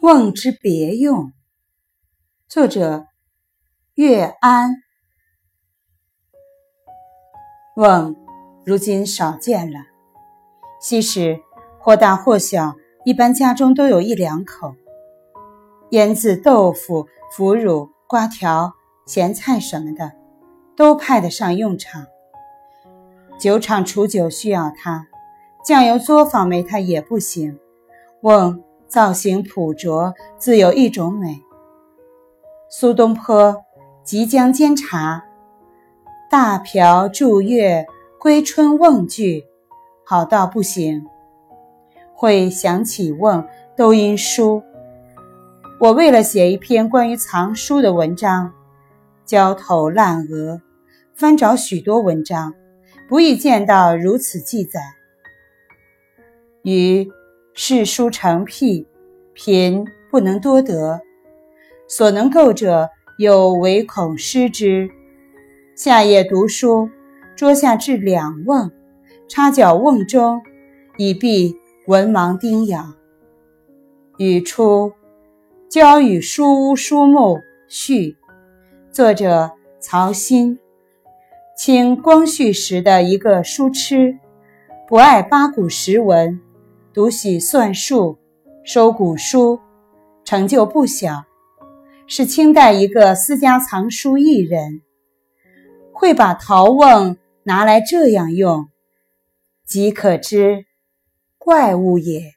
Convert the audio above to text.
瓮之别用，作者岳安。瓮如今少见了，昔时或大或小，一般家中都有一两口。腌制豆腐、腐乳、瓜条、咸菜什么的，都派得上用场。酒厂储酒需要它，酱油作坊没它也不行。瓮造型朴拙，自有一种美。苏东坡《即将监察》。大瓢祝月归春瓮句，好到不行。会想起瓮，都因书。我为了写一篇关于藏书的文章，焦头烂额，翻找许多文章，不易见到如此记载。与世书成癖，贫不能多得，所能够者，有唯恐失之。夏夜读书，桌下置两瓮，插脚瓮中，以避文盲叮咬。语出《交与书屋书目序》，作者曹新，清光绪时的一个书痴，不爱八股时文，读写算术，收古书，成就不小。是清代一个私家藏书艺人，会把陶瓮拿来这样用，即可知怪物也。